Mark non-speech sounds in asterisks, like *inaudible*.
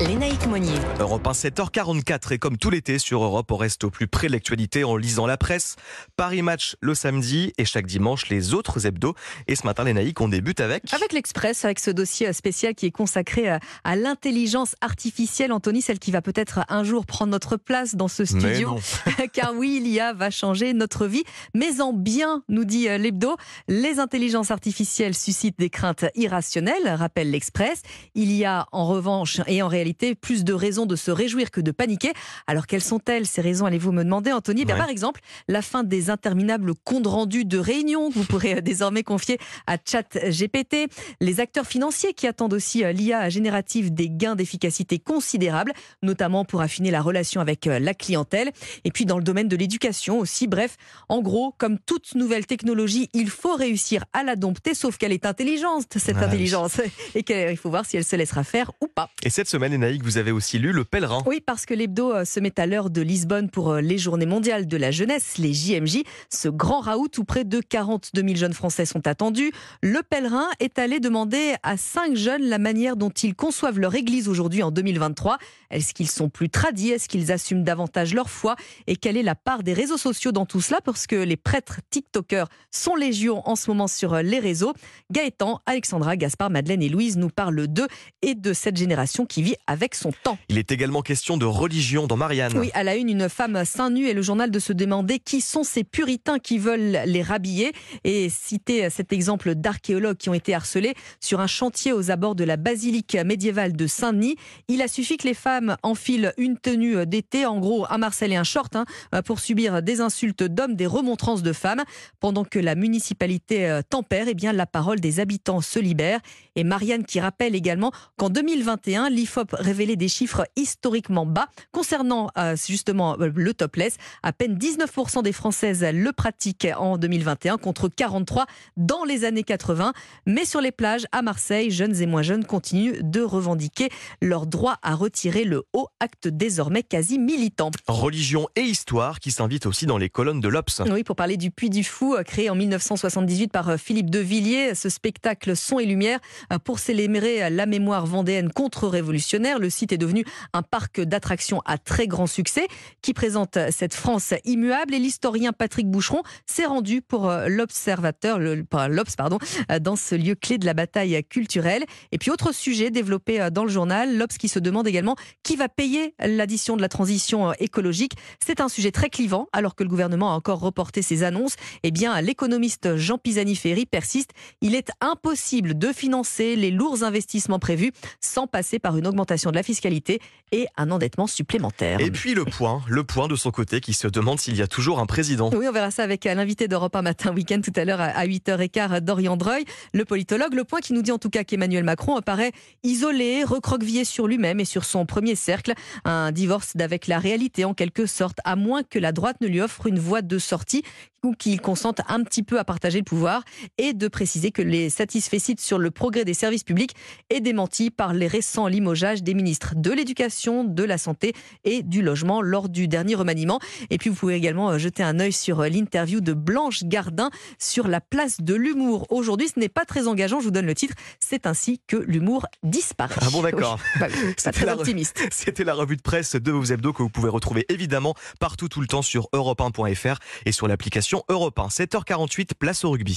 Lénaïque Monnier. Europe 1, 7h44 et comme tout l'été sur Europe, on reste au plus près de l'actualité en lisant la presse. Paris Match le samedi et chaque dimanche les autres hebdos. Et ce matin, Lénaïque, on débute avec... Avec l'Express, avec ce dossier spécial qui est consacré à, à l'intelligence artificielle. Anthony, celle qui va peut-être un jour prendre notre place dans ce studio. *laughs* Car oui, l'IA va changer notre vie, mais en bien, nous dit euh, l'hebdo. Les intelligences artificielles suscitent des craintes irrationnelles, rappelle l'Express. Il y a en revanche et en réalité plus de raisons de se réjouir que de paniquer. Alors quelles sont-elles ces raisons, allez-vous me demander, Anthony? Ouais. Par exemple, la fin des interminables comptes rendus de réunions que vous pourrez euh, désormais confier à ChatGPT. Les acteurs financiers qui attendent aussi euh, l'IA générative des gains d'efficacité considérables, notamment pour affiner la relation avec euh, la clientèle. Et puis dans le domaine de l'éducation aussi. Bref, en gros, comme toute nouvelle technologie, il faut réussir à la dompter, sauf qu'elle est intelligente, cette Ah oui. intelligence. *laughs* Et qu'il faut voir si elle se laissera faire ou pas. Et cette semaine, Lénaïque, vous avez aussi lu Le Pèlerin. Oui, parce que l'hebdo euh, se met à l'heure de Lisbonne pour euh, les Journées mondiales de la jeunesse, les JMJ. Ce grand raout où près de 42 000 jeunes Français sont attendus. Le pèlerin est allé demander à cinq jeunes la manière dont ils conçoivent leur église aujourd'hui en 2023. Est-ce qu'ils sont plus tradis? Est-ce qu'ils assument davantage leur foi? Et quelle est la part des réseaux sociaux dans tout cela? Parce que les prêtres TikTokers sont légion en ce moment sur euh, les réseaux. Gaëtan, Alexandra, Gaspard, Madeleine et Louise nous parlent d'eux et de cette génération qui vit avec son temps. Il est également question de religion dans Marianne. Oui, à la une, une femme seins nus et le journal de se demander qui sont ces puritains qui veulent les rhabiller et citer cet exemple d'archéologues qui ont été harcelés sur un chantier aux abords de la basilique médiévale de Saint-Denis. Il a suffi que les femmes enfilent une tenue d'été, en gros un Marcel et un short, hein, pour subir des insultes d'hommes, des remontrances de femmes. Pendant que la municipalité euh, tempère, eh bien, la parole des habitants se libère. Et Marianne qui rappelle également qu'en 2021, l'IFOP révélait des chiffres historiquement bas concernant euh, justement euh, le topless. À peine 19% des Françaises le pratiquent en 2021 contre 43 dans les années 80. Mais sur les plages à Marseille, jeunes et moins jeunes continuent de revendiquer leur droit à retirer le haut acte désormais quasi militant. Religion et histoire qui s'invitent aussi dans les colonnes de l'Obs. Oui, pour parler du Puy du Fou, euh, créé en 1978 par Philippe de Villiers, ce spectacle son et lumière pour célébrer euh, la mémoire vendéenne contre-révolutionnaire. Le site est devenu un parc d'attractions à très grand succès qui présente euh, cette France immuable et l'historien Patrick Boucheron s'est rendu pour euh, l'observateur, l'Obs, pardon, euh, dans ce lieu clé de la bataille culturelle. Et puis autre sujet développé euh, dans le journal, l'Obs qui se demande également qui va payer l'addition de la transition euh, écologique. C'est un sujet très clivant alors que le gouvernement a encore reporté ses annonces. Eh bien, l'économiste Jean Pisani-Ferry persiste. Il est impossible de financer les lourds investissements prévus sans passer par une augmentation de la fiscalité et un endettement supplémentaire. Et puis le point, le point de son côté qui se demande s'il y a toujours un président. Oui, on verra ça avec l'invité d'Europe 1 matin week-end tout à l'heure à 8h15, Dorian Dreuil, le politologue. Le point qui nous dit en tout cas qu'Emmanuel Macron paraît isolé, recroquevillé sur lui-même et sur son premier cercle. Un divorce d'avec la réalité en quelque sorte, à moins que la droite ne lui offre une voie de sortie ou qu'il consente un petit peu à partager le pouvoir et de préciser que les satisfaits sur le progrès des services publics est démenti par les récents limogeages des ministres de l'Éducation, de la Santé et du Logement lors du dernier remaniement. Et puis vous pouvez également euh, jeter un œil sur euh, l'interview de Blanche Gardin sur la place de l'humour. Aujourd'hui, ce n'est pas très engageant, je vous donne le titre. C'est ainsi que l'humour disparaît. Ah bon, d'accord. Oui, bah pas C'était très re- optimiste. *laughs* C'était la revue de presse de vos hebdos que vous pouvez retrouver évidemment partout tout le temps sur europe1.fr et sur l'application Europe 1. 7h48, place au rugby.